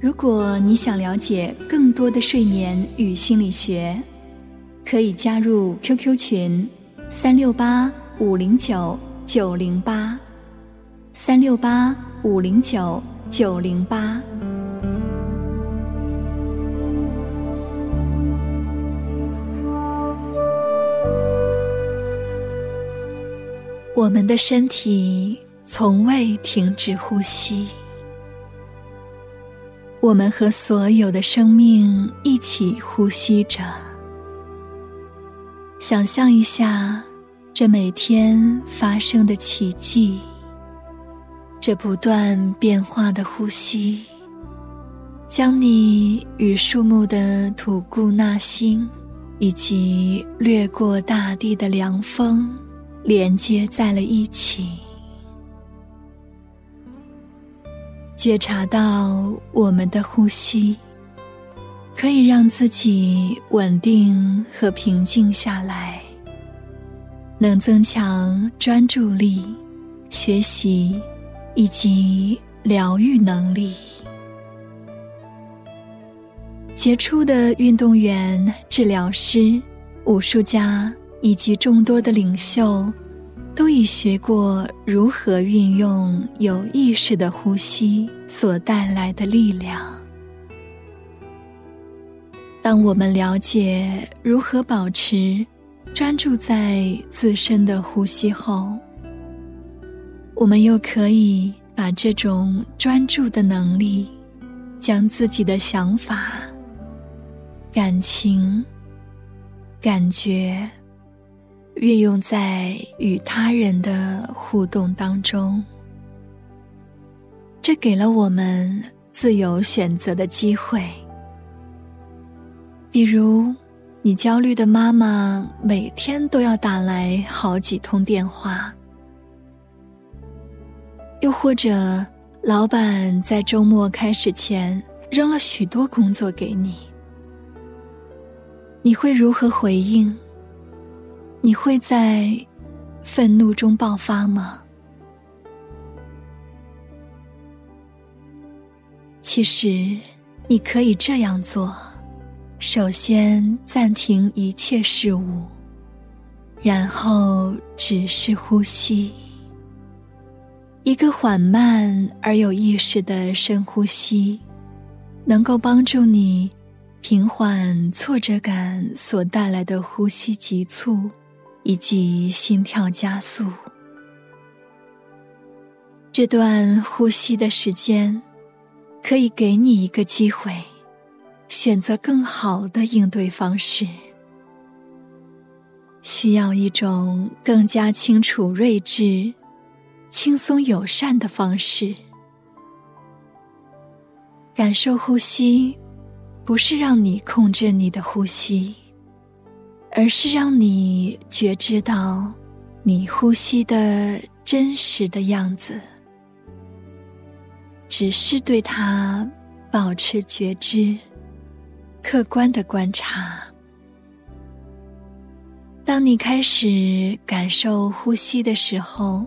如果你想了解更多的睡眠与心理学，可以加入 QQ 群：三六八五零九九零八，三六八五零九九零八。我们的身体从未停止呼吸，我们和所有的生命一起呼吸着。想象一下，这每天发生的奇迹，这不断变化的呼吸，将你与树木的吐故纳新，以及掠过大地的凉风。连接在了一起，觉察到我们的呼吸，可以让自己稳定和平静下来，能增强专注力、学习以及疗愈能力。杰出的运动员、治疗师、武术家。以及众多的领袖，都已学过如何运用有意识的呼吸所带来的力量。当我们了解如何保持专注在自身的呼吸后，我们又可以把这种专注的能力，将自己的想法、感情、感觉。运用在与他人的互动当中，这给了我们自由选择的机会。比如，你焦虑的妈妈每天都要打来好几通电话；又或者，老板在周末开始前扔了许多工作给你，你会如何回应？你会在愤怒中爆发吗？其实，你可以这样做：首先暂停一切事物，然后只是呼吸。一个缓慢而有意识的深呼吸，能够帮助你平缓挫折感所带来的呼吸急促。以及心跳加速，这段呼吸的时间，可以给你一个机会，选择更好的应对方式。需要一种更加清楚、睿智、轻松、友善的方式。感受呼吸，不是让你控制你的呼吸。而是让你觉知到你呼吸的真实的样子，只是对它保持觉知，客观的观察。当你开始感受呼吸的时候，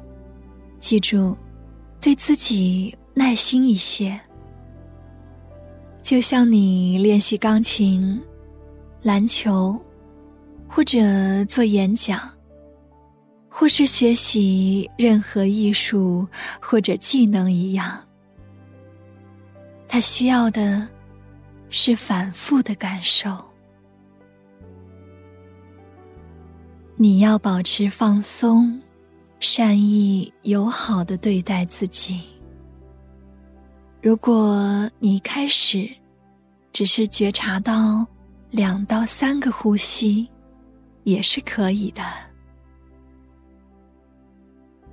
记住，对自己耐心一些，就像你练习钢琴、篮球。或者做演讲，或是学习任何艺术或者技能一样，他需要的是反复的感受。你要保持放松、善意、友好的对待自己。如果你开始只是觉察到两到三个呼吸。也是可以的。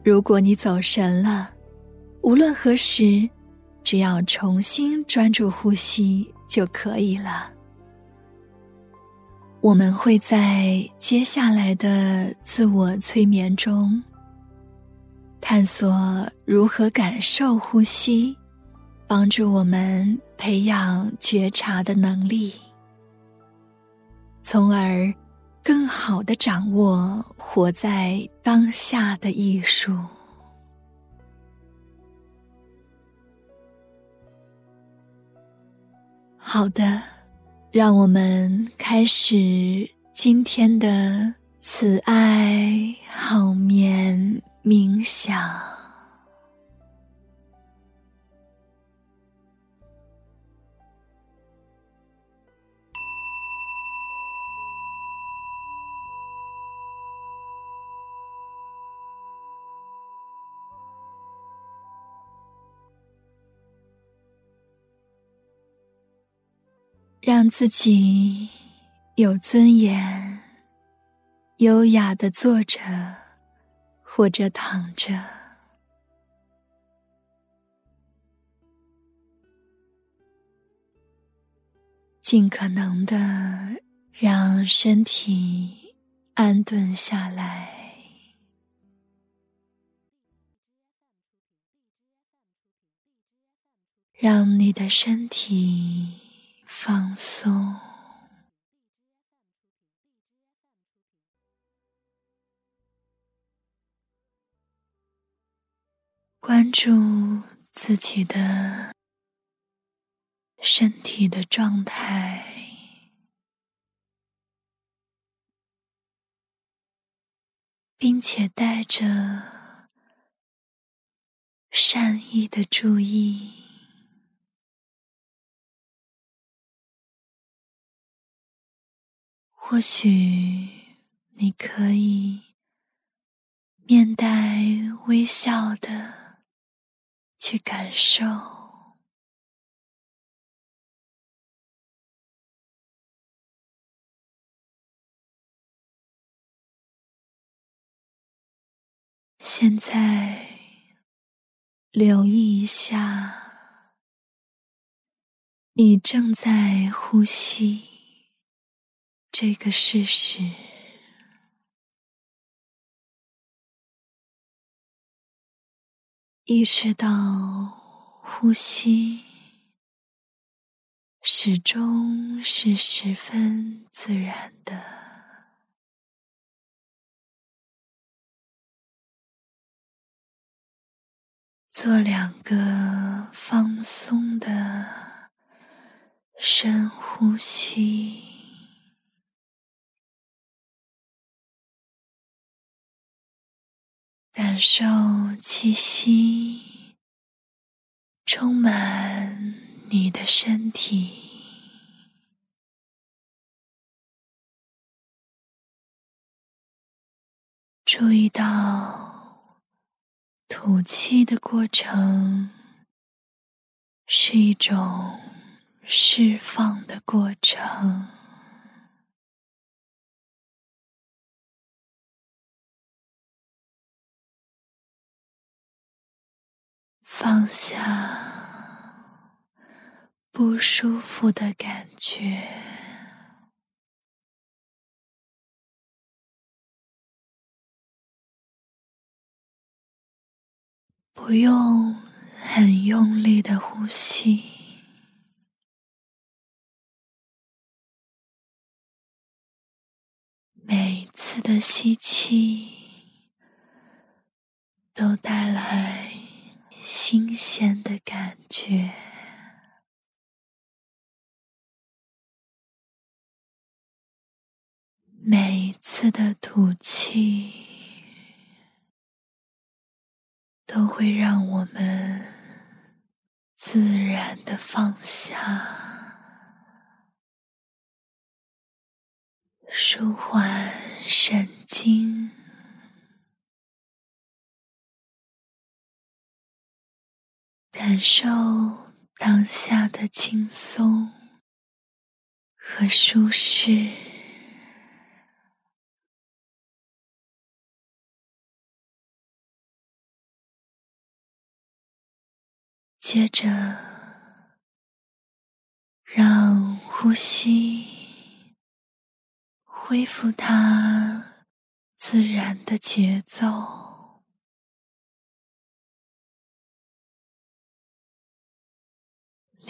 如果你走神了，无论何时，只要重新专注呼吸就可以了。我们会在接下来的自我催眠中，探索如何感受呼吸，帮助我们培养觉察的能力，从而更好的掌握活在当下的艺术。好的。让我们开始今天的慈爱好眠冥想。让自己有尊严、优雅的坐着或者躺着，尽可能的让身体安顿下来，让你的身体。放松，关注自己的身体的状态，并且带着善意的注意。或许你可以面带微笑的去感受，现在留意一下，你正在呼吸。这个事实，意识到呼吸始终是十分自然的。做两个放松的深呼吸。感受气息充满你的身体，注意到吐气的过程是一种释放的过程。放下不舒服的感觉，不用很用力的呼吸，每一次的吸气都带来。新鲜的感觉，每一次的吐气都会让我们自然的放下，舒缓神经。感受当下的轻松和舒适，接着，让呼吸恢复它自然的节奏，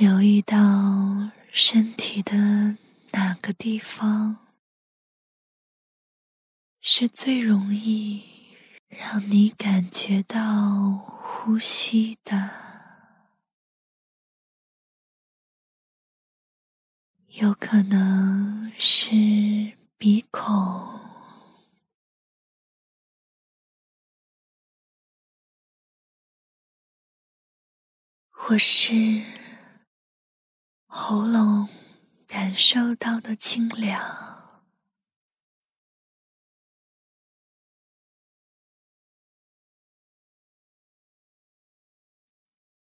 留意到身体的哪个地方。是最容易让你感觉到呼吸的，有可能是鼻孔，或是喉咙感受到的清凉。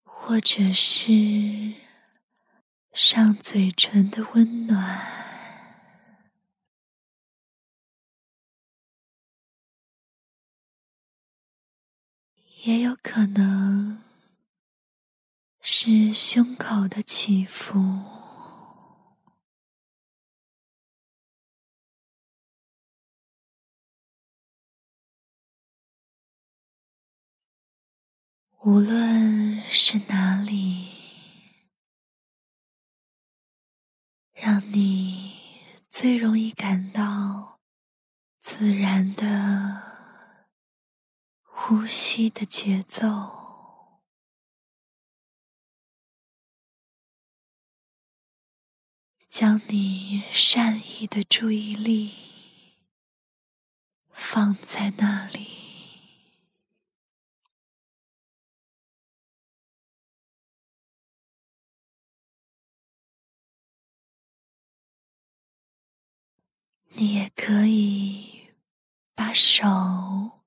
或者是上嘴唇的温暖，也有可能是胸口的起伏。无论是哪里，让你最容易感到自然的呼吸的节奏，将你善意的注意力放在那里。你也可以把手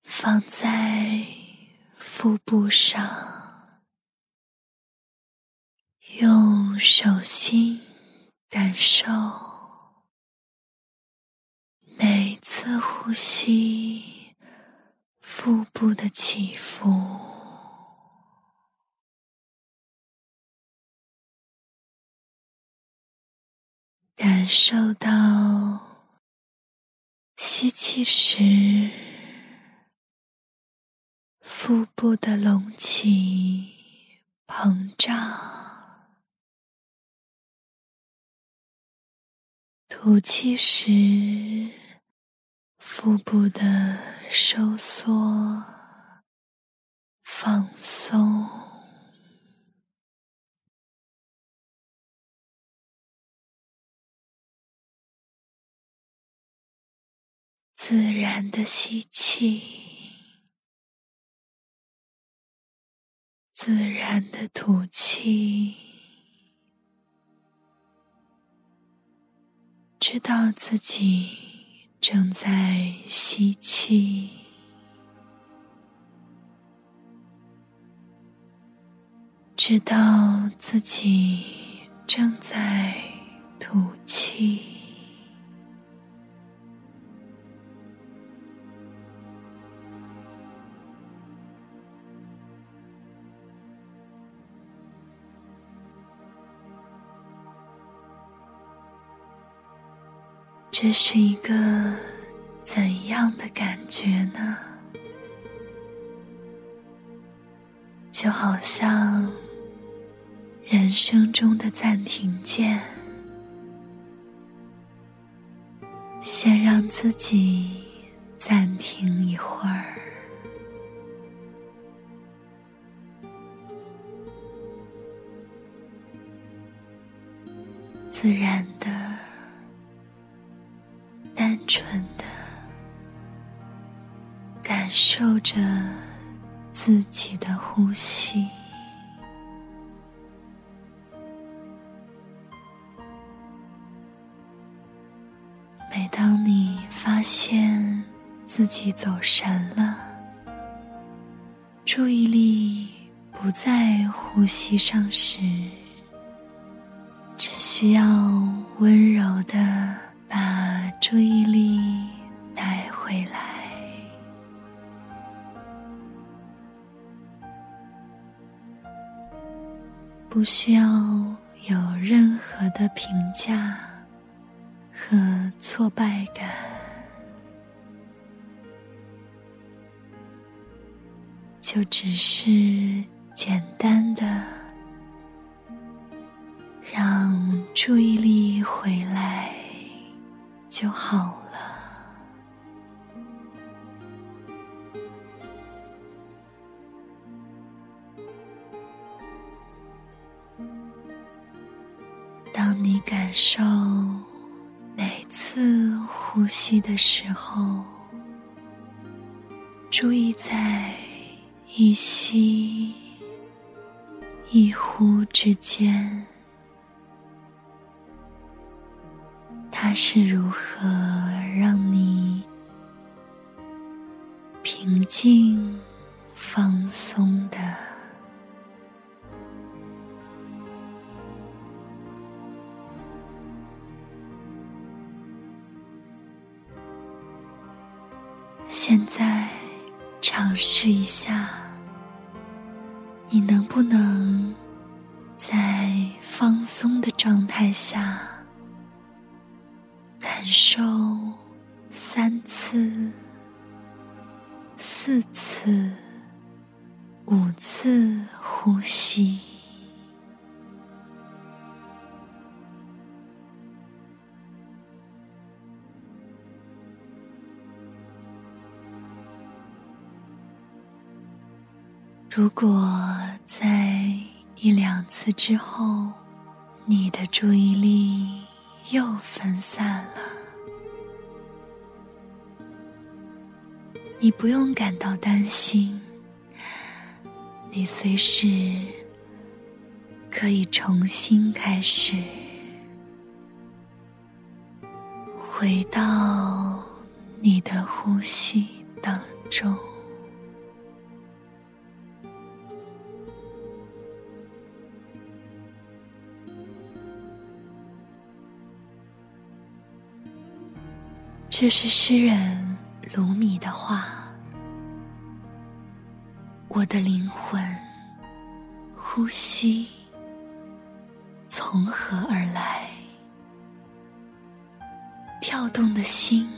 放在腹部上，用手心感受每次呼吸腹部的起伏。感受到吸气时腹部的隆起、膨胀；吐气时腹部的收缩、放松。自然的吸气，自然的吐气，知道自己正在吸气，知道自己正在吐气。这是一个怎样的感觉呢？就好像人生中的暂停键，先让自己暂停一会儿，自然的。受着自己的呼吸。每当你发现自己走神了，注意力不在呼吸上时，只需要温柔的。把注意力不需要有任何的评价和挫败感，就只是简单的让注意力回来就好了。你感受每次呼吸的时候，注意在一吸一呼之间，它是如何让你平静放松松的状态下，感受三次、四次、五次呼吸？如果在一两次之后，你的注意力又分散了，你不用感到担心，你随时可以重新开始，回到你的呼吸当中。这是诗人鲁米的话：“我的灵魂，呼吸从何而来？跳动的心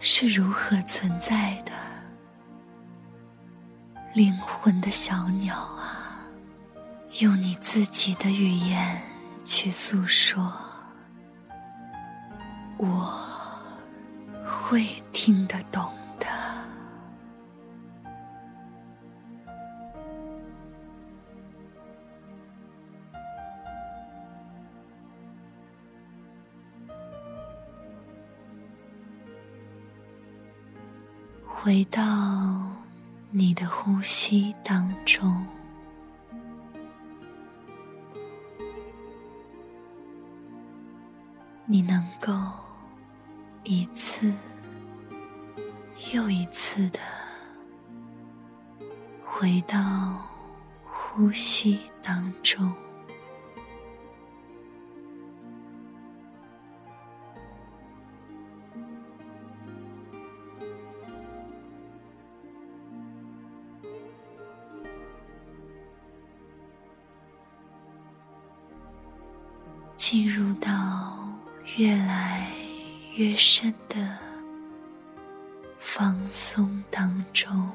是如何存在的？灵魂的小鸟啊，用你自己的语言去诉说。”我会听得懂的。回到你的呼吸当中。进入到越来越深的放松当中，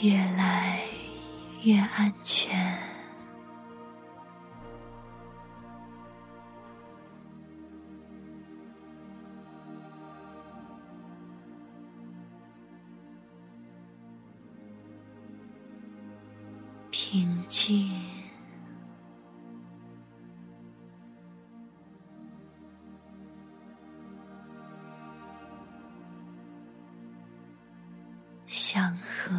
越来越安静。静，祥和，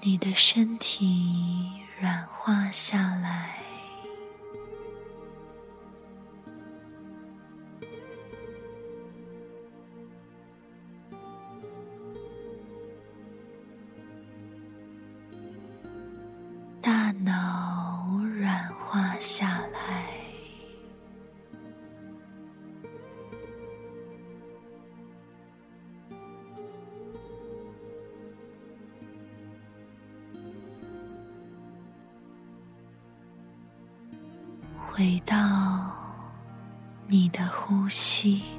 你的身体软化下来。脑软化下来，回到你的呼吸。